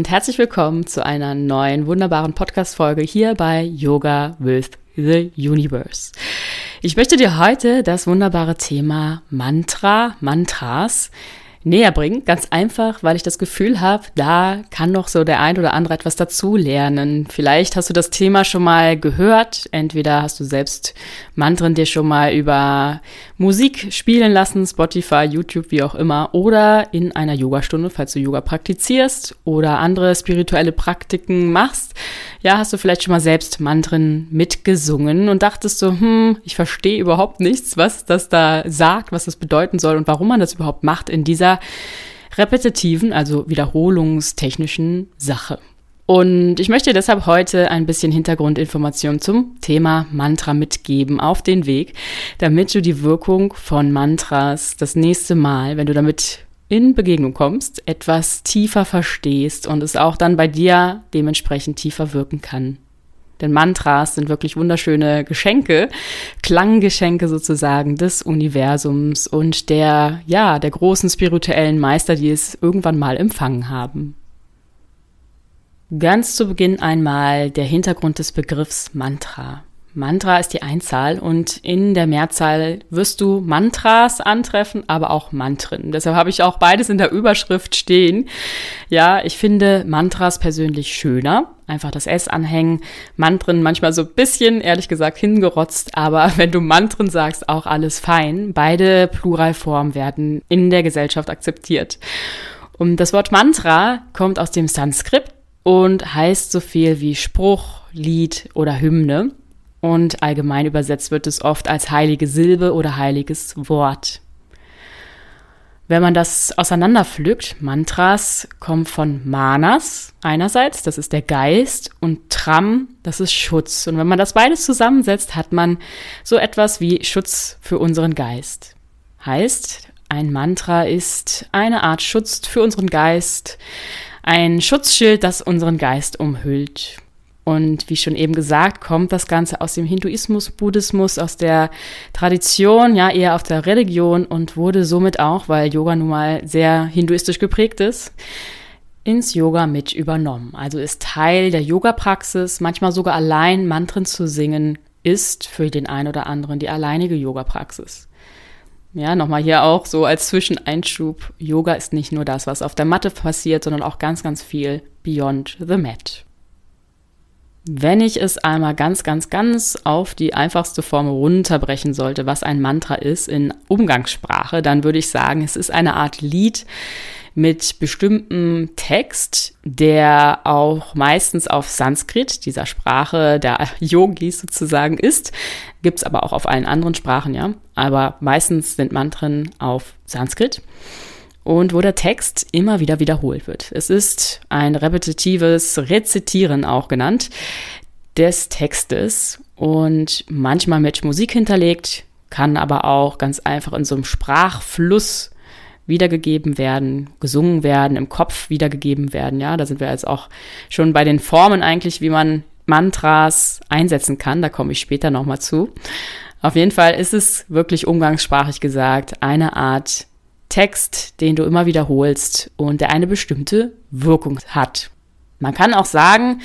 und herzlich willkommen zu einer neuen wunderbaren Podcast-Folge hier bei Yoga with the Universe. Ich möchte dir heute das wunderbare Thema Mantra, Mantras näher bringen. Ganz einfach, weil ich das Gefühl habe, da kann noch so der ein oder andere etwas dazu lernen. Vielleicht hast du das Thema schon mal gehört. Entweder hast du selbst Mantren dir schon mal über Musik spielen lassen, Spotify, YouTube, wie auch immer, oder in einer Yogastunde, falls du Yoga praktizierst oder andere spirituelle Praktiken machst. Ja, hast du vielleicht schon mal selbst Mantren mitgesungen und dachtest so, hm, ich verstehe überhaupt nichts, was das da sagt, was das bedeuten soll und warum man das überhaupt macht in dieser dieser repetitiven, also wiederholungstechnischen Sache. Und ich möchte deshalb heute ein bisschen Hintergrundinformation zum Thema Mantra mitgeben auf den Weg, damit du die Wirkung von Mantras das nächste Mal, wenn du damit in Begegnung kommst, etwas tiefer verstehst und es auch dann bei dir dementsprechend tiefer wirken kann. Denn Mantras sind wirklich wunderschöne Geschenke, Klanggeschenke sozusagen des Universums und der, ja, der großen spirituellen Meister, die es irgendwann mal empfangen haben. Ganz zu Beginn einmal der Hintergrund des Begriffs Mantra. Mantra ist die Einzahl und in der Mehrzahl wirst du Mantras antreffen, aber auch Mantren. Deshalb habe ich auch beides in der Überschrift stehen. Ja, ich finde Mantras persönlich schöner. Einfach das S anhängen. Mantren manchmal so ein bisschen, ehrlich gesagt, hingerotzt, aber wenn du Mantren sagst, auch alles fein. Beide Pluralformen werden in der Gesellschaft akzeptiert. Und das Wort Mantra kommt aus dem Sanskrit und heißt so viel wie Spruch, Lied oder Hymne und allgemein übersetzt wird es oft als heilige Silbe oder heiliges Wort. Wenn man das auseinanderpflückt, Mantras kommen von Manas einerseits, das ist der Geist, und Tram, das ist Schutz. Und wenn man das beides zusammensetzt, hat man so etwas wie Schutz für unseren Geist. Heißt, ein Mantra ist eine Art Schutz für unseren Geist, ein Schutzschild, das unseren Geist umhüllt. Und wie schon eben gesagt, kommt das Ganze aus dem Hinduismus, Buddhismus, aus der Tradition, ja, eher aus der Religion und wurde somit auch, weil Yoga nun mal sehr hinduistisch geprägt ist, ins Yoga mit übernommen. Also ist Teil der Yoga-Praxis, manchmal sogar allein Mantren zu singen, ist für den einen oder anderen die alleinige Yoga-Praxis. Ja, nochmal hier auch so als Zwischeneinschub. Yoga ist nicht nur das, was auf der Matte passiert, sondern auch ganz, ganz viel beyond the mat. Wenn ich es einmal ganz, ganz, ganz auf die einfachste Form runterbrechen sollte, was ein Mantra ist in Umgangssprache, dann würde ich sagen, es ist eine Art Lied mit bestimmtem Text, der auch meistens auf Sanskrit, dieser Sprache der Yogis sozusagen ist. Gibt's aber auch auf allen anderen Sprachen, ja. Aber meistens sind Mantren auf Sanskrit und wo der Text immer wieder wiederholt wird. Es ist ein repetitives Rezitieren auch genannt des Textes und manchmal mit Musik hinterlegt, kann aber auch ganz einfach in so einem Sprachfluss wiedergegeben werden, gesungen werden, im Kopf wiedergegeben werden. Ja, da sind wir jetzt auch schon bei den Formen eigentlich, wie man Mantras einsetzen kann. Da komme ich später nochmal zu. Auf jeden Fall ist es wirklich umgangssprachlich gesagt eine Art Text, den du immer wiederholst und der eine bestimmte Wirkung hat. Man kann auch sagen,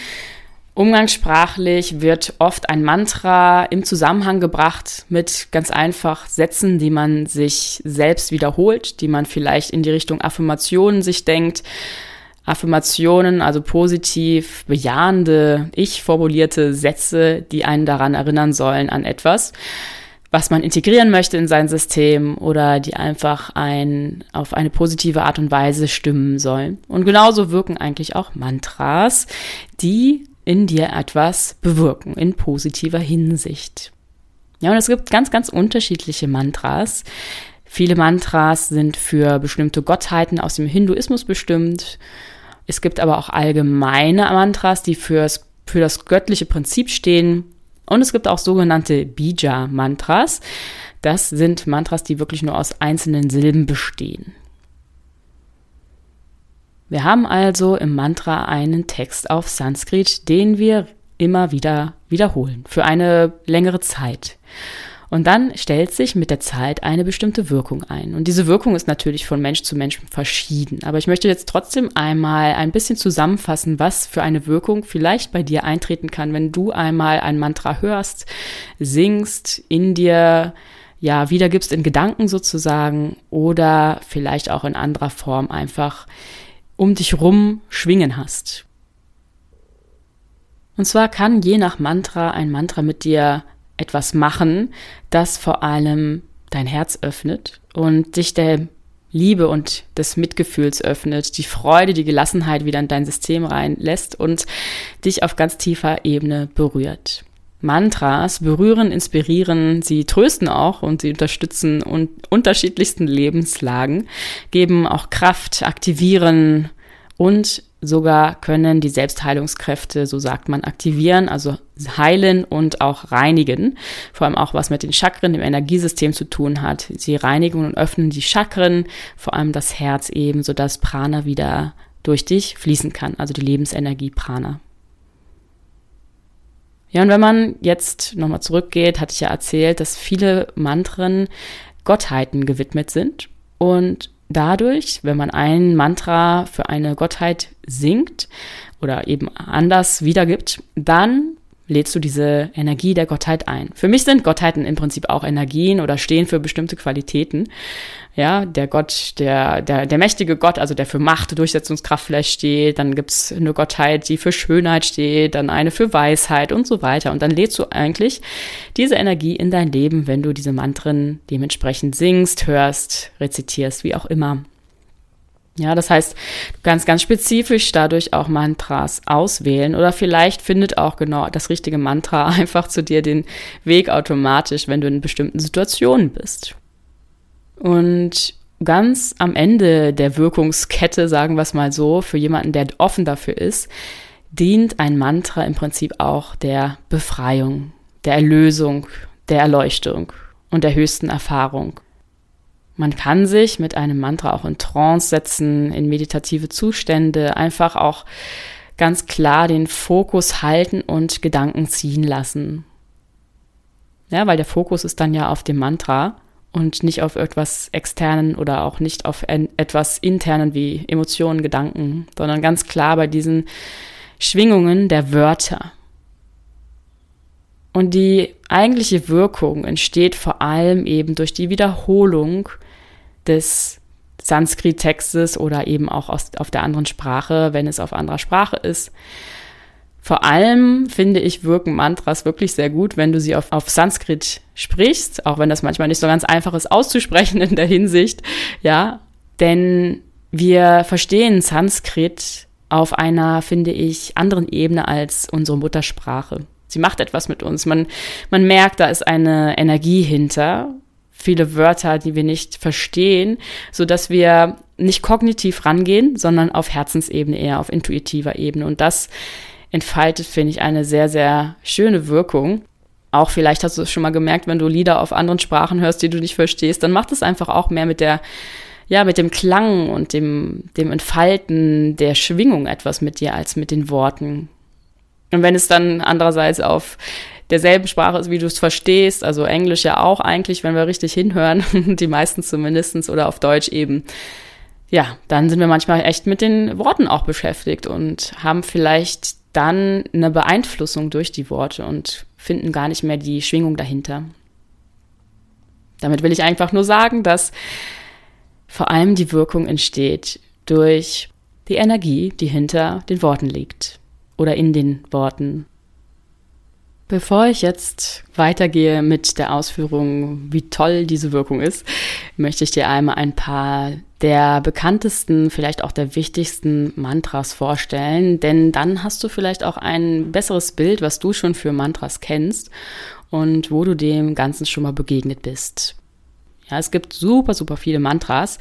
umgangssprachlich wird oft ein Mantra im Zusammenhang gebracht mit ganz einfach Sätzen, die man sich selbst wiederholt, die man vielleicht in die Richtung Affirmationen sich denkt. Affirmationen, also positiv, bejahende, ich formulierte Sätze, die einen daran erinnern sollen an etwas was man integrieren möchte in sein System oder die einfach ein, auf eine positive Art und Weise stimmen sollen. Und genauso wirken eigentlich auch Mantras, die in dir etwas bewirken in positiver Hinsicht. Ja, und es gibt ganz, ganz unterschiedliche Mantras. Viele Mantras sind für bestimmte Gottheiten aus dem Hinduismus bestimmt. Es gibt aber auch allgemeine Mantras, die fürs, für das göttliche Prinzip stehen. Und es gibt auch sogenannte Bija-Mantras. Das sind Mantras, die wirklich nur aus einzelnen Silben bestehen. Wir haben also im Mantra einen Text auf Sanskrit, den wir immer wieder wiederholen, für eine längere Zeit. Und dann stellt sich mit der Zeit eine bestimmte Wirkung ein. Und diese Wirkung ist natürlich von Mensch zu Mensch verschieden. Aber ich möchte jetzt trotzdem einmal ein bisschen zusammenfassen, was für eine Wirkung vielleicht bei dir eintreten kann, wenn du einmal ein Mantra hörst, singst, in dir ja wiedergibst in Gedanken sozusagen oder vielleicht auch in anderer Form einfach um dich rum schwingen hast. Und zwar kann je nach Mantra ein Mantra mit dir etwas machen, das vor allem dein Herz öffnet und dich der Liebe und des Mitgefühls öffnet, die Freude, die Gelassenheit wieder in dein System reinlässt und dich auf ganz tiefer Ebene berührt. Mantras berühren, inspirieren, sie trösten auch und sie unterstützen und unterschiedlichsten Lebenslagen, geben auch Kraft, aktivieren und sogar können die Selbstheilungskräfte, so sagt man, aktivieren, also heilen und auch reinigen. Vor allem auch was mit den Chakren im Energiesystem zu tun hat. Sie reinigen und öffnen die Chakren, vor allem das Herz eben, sodass Prana wieder durch dich fließen kann, also die Lebensenergie Prana. Ja, und wenn man jetzt nochmal zurückgeht, hatte ich ja erzählt, dass viele Mantren Gottheiten gewidmet sind. Und dadurch, wenn man ein Mantra für eine Gottheit singt oder eben anders wiedergibt, dann lädst du diese Energie der Gottheit ein. Für mich sind Gottheiten im Prinzip auch Energien oder stehen für bestimmte Qualitäten. Ja, der Gott, der, der, der mächtige Gott, also der für Macht, Durchsetzungskraft vielleicht steht, dann gibt's eine Gottheit, die für Schönheit steht, dann eine für Weisheit und so weiter. Und dann lädst du eigentlich diese Energie in dein Leben, wenn du diese Mantren dementsprechend singst, hörst, rezitierst, wie auch immer. Ja, das heißt, du kannst ganz spezifisch dadurch auch Mantras auswählen oder vielleicht findet auch genau das richtige Mantra einfach zu dir den Weg automatisch, wenn du in bestimmten Situationen bist. Und ganz am Ende der Wirkungskette, sagen wir es mal so, für jemanden, der offen dafür ist, dient ein Mantra im Prinzip auch der Befreiung, der Erlösung, der Erleuchtung und der höchsten Erfahrung. Man kann sich mit einem Mantra auch in Trance setzen, in meditative Zustände, einfach auch ganz klar den Fokus halten und Gedanken ziehen lassen. Ja, weil der Fokus ist dann ja auf dem Mantra und nicht auf etwas externen oder auch nicht auf etwas internen wie Emotionen, Gedanken, sondern ganz klar bei diesen Schwingungen der Wörter. Und die eigentliche Wirkung entsteht vor allem eben durch die Wiederholung des Sanskrit-Textes oder eben auch aus, auf der anderen Sprache, wenn es auf anderer Sprache ist. Vor allem finde ich, wirken Mantras wirklich sehr gut, wenn du sie auf, auf Sanskrit sprichst, auch wenn das manchmal nicht so ganz einfach ist auszusprechen in der Hinsicht, ja, denn wir verstehen Sanskrit auf einer, finde ich, anderen Ebene als unsere Muttersprache. Sie macht etwas mit uns. Man, man merkt, da ist eine Energie hinter viele Wörter, die wir nicht verstehen, so dass wir nicht kognitiv rangehen, sondern auf Herzensebene eher, auf intuitiver Ebene. Und das entfaltet, finde ich, eine sehr, sehr schöne Wirkung. Auch vielleicht hast du es schon mal gemerkt, wenn du Lieder auf anderen Sprachen hörst, die du nicht verstehst, dann macht es einfach auch mehr mit der, ja, mit dem Klang und dem, dem Entfalten der Schwingung etwas mit dir als mit den Worten. Und wenn es dann andererseits auf derselben Sprache ist, wie du es verstehst, also Englisch ja auch eigentlich, wenn wir richtig hinhören, die meisten zumindestens oder auf Deutsch eben. Ja, dann sind wir manchmal echt mit den Worten auch beschäftigt und haben vielleicht dann eine Beeinflussung durch die Worte und finden gar nicht mehr die Schwingung dahinter. Damit will ich einfach nur sagen, dass vor allem die Wirkung entsteht durch die Energie, die hinter den Worten liegt oder in den Worten. Bevor ich jetzt weitergehe mit der Ausführung, wie toll diese Wirkung ist, möchte ich dir einmal ein paar der bekanntesten, vielleicht auch der wichtigsten Mantras vorstellen, denn dann hast du vielleicht auch ein besseres Bild, was du schon für Mantras kennst und wo du dem Ganzen schon mal begegnet bist. Ja, es gibt super, super viele Mantras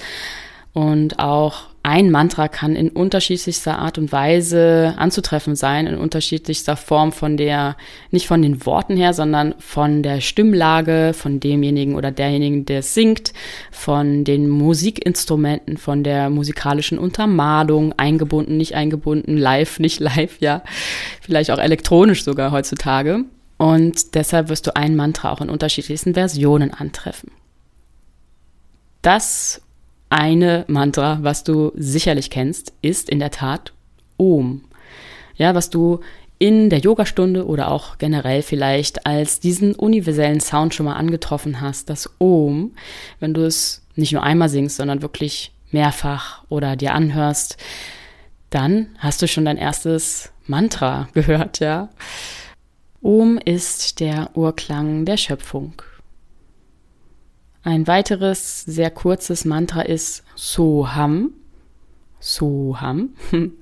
und auch ein Mantra kann in unterschiedlichster Art und Weise anzutreffen sein, in unterschiedlichster Form von der, nicht von den Worten her, sondern von der Stimmlage, von demjenigen oder derjenigen, der singt, von den Musikinstrumenten, von der musikalischen Untermalung, eingebunden, nicht eingebunden, live, nicht live, ja, vielleicht auch elektronisch sogar heutzutage. Und deshalb wirst du ein Mantra auch in unterschiedlichsten Versionen antreffen. Das eine Mantra, was du sicherlich kennst, ist in der Tat Om. Ja, was du in der Yogastunde oder auch generell vielleicht als diesen universellen Sound schon mal angetroffen hast, das Om, wenn du es nicht nur einmal singst, sondern wirklich mehrfach oder dir anhörst, dann hast du schon dein erstes Mantra gehört, ja. Om ist der Urklang der Schöpfung. Ein weiteres sehr kurzes Mantra ist Soham. Soham.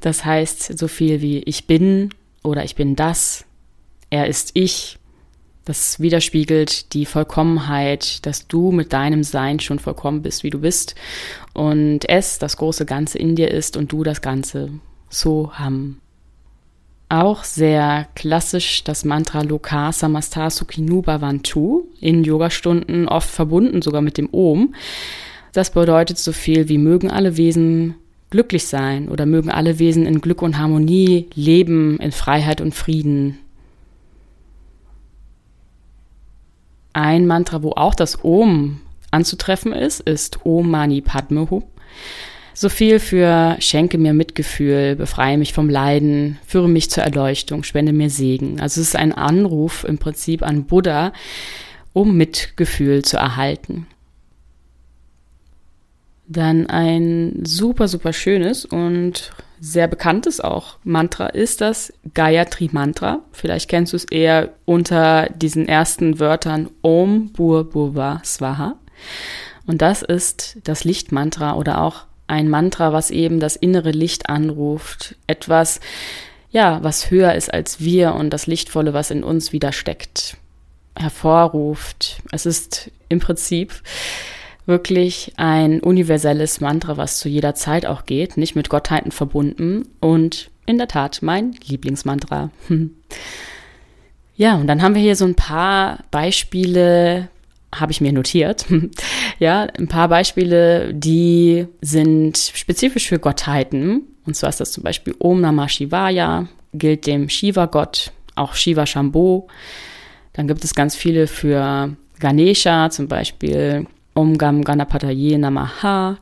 Das heißt so viel wie ich bin oder ich bin das. Er ist ich. Das widerspiegelt die Vollkommenheit, dass du mit deinem Sein schon vollkommen bist, wie du bist. Und es das große Ganze in dir ist und du das Ganze. Soham. Auch sehr klassisch das Mantra Loka Samasta Sukhinu in Yogastunden, oft verbunden sogar mit dem Om. Das bedeutet so viel wie mögen alle Wesen glücklich sein oder mögen alle Wesen in Glück und Harmonie leben, in Freiheit und Frieden. Ein Mantra, wo auch das Om anzutreffen ist, ist Om Mani Padme Hum. So viel für schenke mir Mitgefühl, befreie mich vom Leiden, führe mich zur Erleuchtung, spende mir Segen. Also es ist ein Anruf im Prinzip an Buddha, um Mitgefühl zu erhalten. Dann ein super, super schönes und sehr bekanntes auch Mantra ist das Gayatri Mantra. Vielleicht kennst du es eher unter diesen ersten Wörtern Om Bur Burva Swaha. Und das ist das Lichtmantra oder auch ein Mantra, was eben das innere Licht anruft, etwas, ja, was höher ist als wir und das Lichtvolle, was in uns wieder steckt, hervorruft. Es ist im Prinzip wirklich ein universelles Mantra, was zu jeder Zeit auch geht, nicht mit Gottheiten verbunden und in der Tat mein Lieblingsmantra. Ja, und dann haben wir hier so ein paar Beispiele habe ich mir notiert. ja, ein paar Beispiele, die sind spezifisch für Gottheiten. Und zwar ist das zum Beispiel Om Namah Shivaya, gilt dem Shiva-Gott, auch Shiva Shambho. Dann gibt es ganz viele für Ganesha, zum Beispiel Om Gam Ganapataye Namaha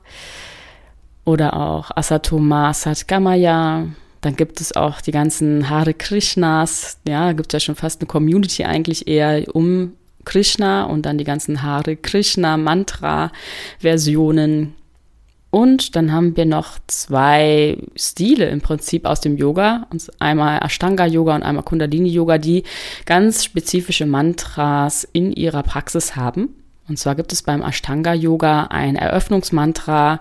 oder auch Asatoma Satgamaya. Dann gibt es auch die ganzen Hare Krishnas, ja, gibt ja schon fast eine Community eigentlich eher um Krishna und dann die ganzen Hare Krishna Mantra Versionen. Und dann haben wir noch zwei Stile im Prinzip aus dem Yoga, einmal Ashtanga Yoga und einmal Kundalini Yoga, die ganz spezifische Mantras in ihrer Praxis haben. Und zwar gibt es beim Ashtanga Yoga ein Eröffnungsmantra,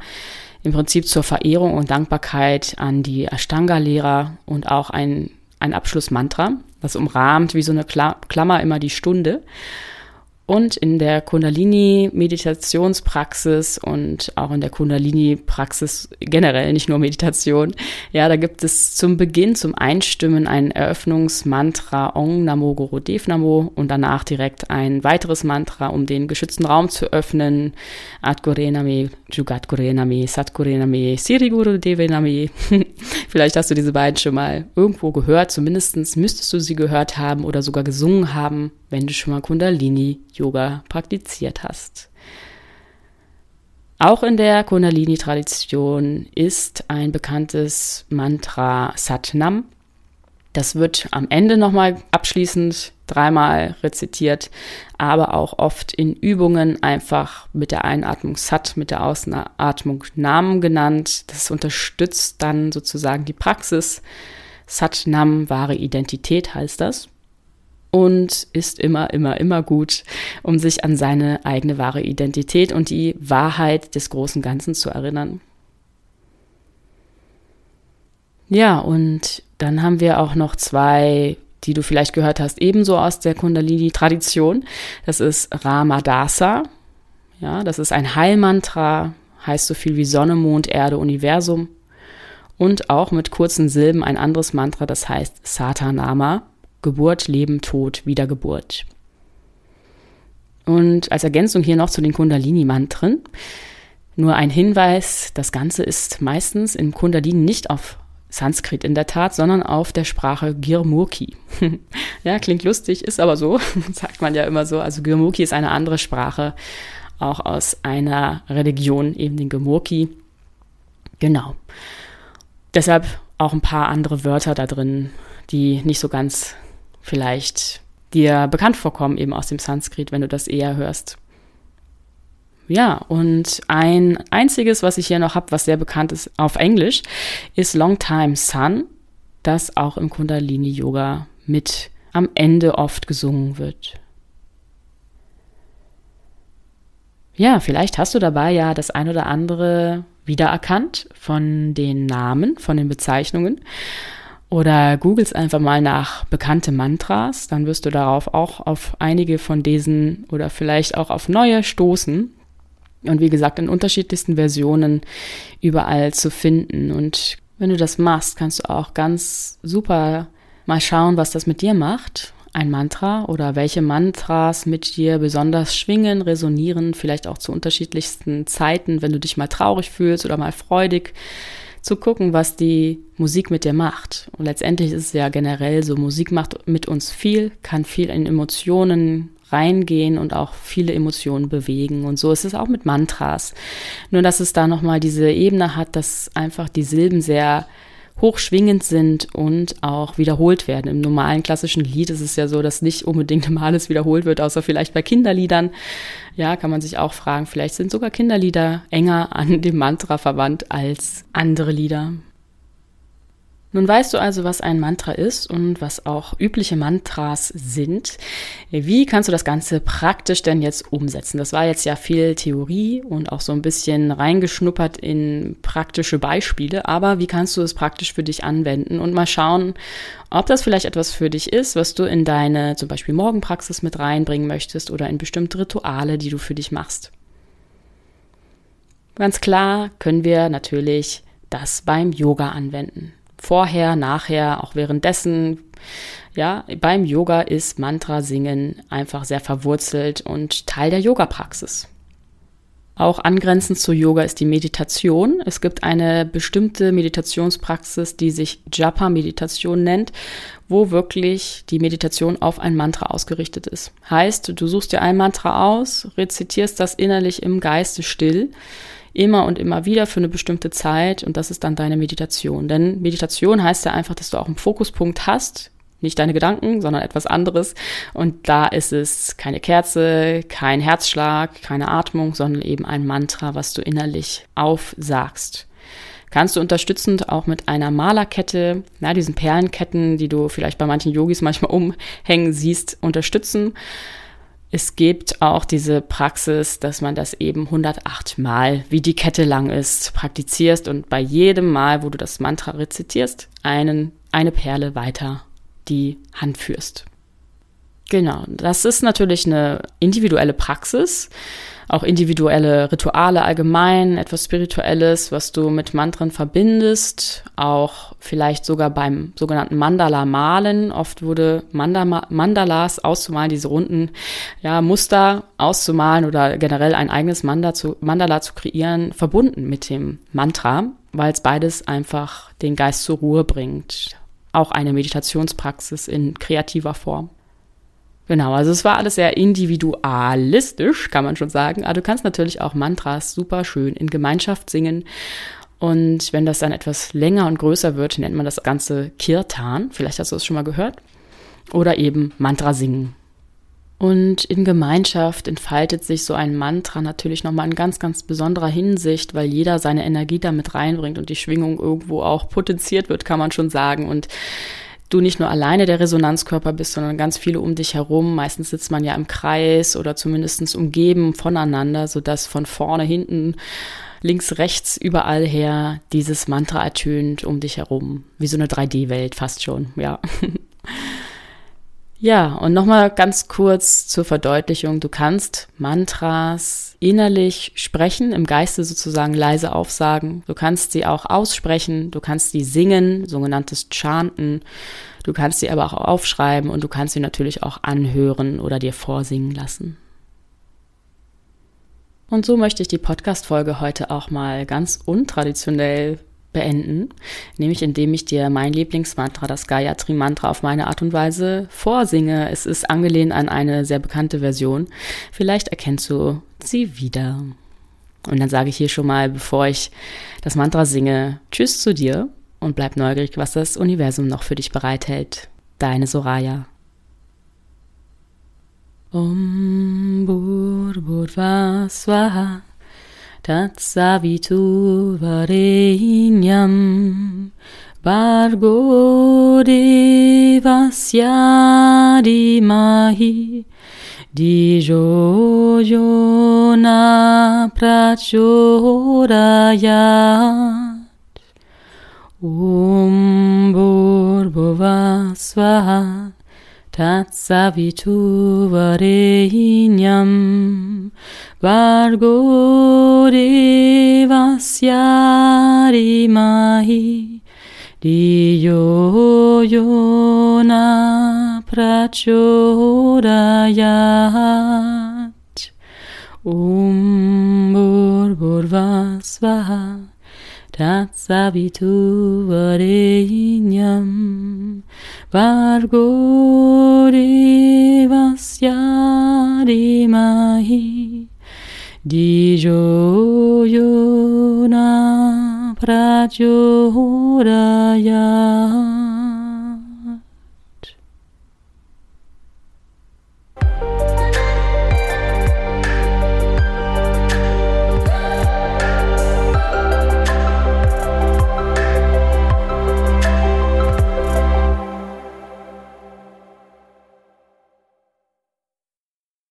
im Prinzip zur Verehrung und Dankbarkeit an die Ashtanga-Lehrer und auch ein, ein Abschlussmantra. Das umrahmt wie so eine Klammer immer die Stunde. Und in der Kundalini-Meditationspraxis und auch in der Kundalini-Praxis generell, nicht nur Meditation, ja, da gibt es zum Beginn, zum Einstimmen ein Eröffnungsmantra Ong Namo Guru Dev Namo und danach direkt ein weiteres Mantra, um den geschützten Raum zu öffnen. Adgurename, Jugadgurename, Satgurename, Siriguru Devename. Vielleicht hast du diese beiden schon mal irgendwo gehört, zumindest müsstest du sie gehört haben oder sogar gesungen haben wenn du schon mal Kundalini-Yoga praktiziert hast. Auch in der Kundalini-Tradition ist ein bekanntes Mantra Satnam. Das wird am Ende nochmal abschließend dreimal rezitiert, aber auch oft in Übungen einfach mit der Einatmung Sat, mit der Ausatmung Nam genannt. Das unterstützt dann sozusagen die Praxis. Satnam, wahre Identität heißt das und ist immer, immer, immer gut, um sich an seine eigene wahre Identität und die Wahrheit des großen Ganzen zu erinnern. Ja, und dann haben wir auch noch zwei, die du vielleicht gehört hast, ebenso aus der Kundalini-Tradition. Das ist Ramadasa. Ja, das ist ein Heilmantra, heißt so viel wie Sonne, Mond, Erde, Universum. Und auch mit kurzen Silben ein anderes Mantra, das heißt Satanama. Geburt, Leben, Tod, Wiedergeburt. Und als Ergänzung hier noch zu den Kundalini-Mantren. Nur ein Hinweis, das Ganze ist meistens in Kundalini nicht auf Sanskrit in der Tat, sondern auf der Sprache Girmurki. ja, klingt lustig, ist aber so, sagt man ja immer so. Also Girmurki ist eine andere Sprache, auch aus einer Religion, eben den Girmurki. Genau. Deshalb auch ein paar andere Wörter da drin, die nicht so ganz vielleicht dir bekannt vorkommen, eben aus dem Sanskrit, wenn du das eher hörst. Ja, und ein einziges, was ich hier noch habe, was sehr bekannt ist auf Englisch, ist Long Time Sun, das auch im Kundalini Yoga mit am Ende oft gesungen wird. Ja, vielleicht hast du dabei ja das ein oder andere wiedererkannt von den Namen, von den Bezeichnungen. Oder googelst einfach mal nach bekannte Mantras, dann wirst du darauf auch auf einige von diesen oder vielleicht auch auf neue stoßen. Und wie gesagt, in unterschiedlichsten Versionen überall zu finden. Und wenn du das machst, kannst du auch ganz super mal schauen, was das mit dir macht. Ein Mantra oder welche Mantras mit dir besonders schwingen, resonieren, vielleicht auch zu unterschiedlichsten Zeiten, wenn du dich mal traurig fühlst oder mal freudig, zu gucken, was die Musik mit dir macht. Und letztendlich ist es ja generell so, Musik macht mit uns viel, kann viel in Emotionen reingehen und auch viele Emotionen bewegen. Und so ist es auch mit Mantras. Nur, dass es da nochmal diese Ebene hat, dass einfach die Silben sehr hochschwingend sind und auch wiederholt werden. Im normalen klassischen Lied ist es ja so, dass nicht unbedingt immer alles wiederholt wird, außer vielleicht bei Kinderliedern. Ja, kann man sich auch fragen, vielleicht sind sogar Kinderlieder enger an dem Mantra verwandt als andere Lieder. Nun weißt du also, was ein Mantra ist und was auch übliche Mantras sind. Wie kannst du das Ganze praktisch denn jetzt umsetzen? Das war jetzt ja viel Theorie und auch so ein bisschen reingeschnuppert in praktische Beispiele, aber wie kannst du es praktisch für dich anwenden und mal schauen, ob das vielleicht etwas für dich ist, was du in deine zum Beispiel Morgenpraxis mit reinbringen möchtest oder in bestimmte Rituale, die du für dich machst. Ganz klar können wir natürlich das beim Yoga anwenden vorher, nachher, auch währenddessen. Ja, beim Yoga ist Mantra singen einfach sehr verwurzelt und Teil der Yoga-Praxis. Auch angrenzend zu Yoga ist die Meditation. Es gibt eine bestimmte Meditationspraxis, die sich Japa-Meditation nennt, wo wirklich die Meditation auf ein Mantra ausgerichtet ist. Heißt, du suchst dir ein Mantra aus, rezitierst das innerlich im Geiste still immer und immer wieder für eine bestimmte Zeit und das ist dann deine Meditation. Denn Meditation heißt ja einfach, dass du auch einen Fokuspunkt hast, nicht deine Gedanken, sondern etwas anderes. Und da ist es keine Kerze, kein Herzschlag, keine Atmung, sondern eben ein Mantra, was du innerlich aufsagst. Kannst du unterstützend auch mit einer Malerkette, na, diesen Perlenketten, die du vielleicht bei manchen Yogis manchmal umhängen siehst, unterstützen. Es gibt auch diese Praxis, dass man das eben 108 Mal, wie die Kette lang ist, praktizierst und bei jedem Mal, wo du das Mantra rezitierst, einen, eine Perle weiter die Hand führst. Genau, das ist natürlich eine individuelle Praxis auch individuelle Rituale allgemein, etwas Spirituelles, was du mit Mantren verbindest, auch vielleicht sogar beim sogenannten Mandala malen. Oft wurde Mandala, Mandalas auszumalen, diese runden ja, Muster auszumalen oder generell ein eigenes Mandala zu, Mandala zu kreieren, verbunden mit dem Mantra, weil es beides einfach den Geist zur Ruhe bringt. Auch eine Meditationspraxis in kreativer Form. Genau, also es war alles sehr individualistisch, kann man schon sagen. Aber du kannst natürlich auch Mantras super schön in Gemeinschaft singen. Und wenn das dann etwas länger und größer wird, nennt man das Ganze Kirtan. Vielleicht hast du es schon mal gehört. Oder eben Mantra singen. Und in Gemeinschaft entfaltet sich so ein Mantra natürlich nochmal in ganz, ganz besonderer Hinsicht, weil jeder seine Energie damit reinbringt und die Schwingung irgendwo auch potenziert wird, kann man schon sagen. Und du nicht nur alleine der Resonanzkörper bist, sondern ganz viele um dich herum. Meistens sitzt man ja im Kreis oder zumindest umgeben voneinander, sodass von vorne, hinten, links, rechts, überall her dieses Mantra ertönt um dich herum. Wie so eine 3D-Welt fast schon, ja. Ja, und nochmal ganz kurz zur Verdeutlichung. Du kannst Mantras innerlich sprechen, im Geiste sozusagen leise aufsagen. Du kannst sie auch aussprechen, du kannst sie singen, sogenanntes Chanten. Du kannst sie aber auch aufschreiben und du kannst sie natürlich auch anhören oder dir vorsingen lassen. Und so möchte ich die Podcast-Folge heute auch mal ganz untraditionell beenden, nämlich indem ich dir mein Lieblingsmantra, das Gayatri Mantra, auf meine Art und Weise vorsinge. Es ist angelehnt an eine sehr bekannte Version. Vielleicht erkennst du sie wieder. Und dann sage ich hier schon mal, bevor ich das Mantra singe, Tschüss zu dir und bleib neugierig, was das Universum noch für dich bereithält. Deine Soraya. Om Bhur Swaha Tatsavitu Varenyam Bargo Devasya Dimahi Dijo Yona Prachodayat Om Bhurbuva Swaha Tatsavitu Varenyam Vargo Devasya Dimahi Diyo Yona Prachodayat Om Bhurvasvaha Tatsavitu Varenyam Vargo Devasya Dimahi Dijo Yona Prachodayat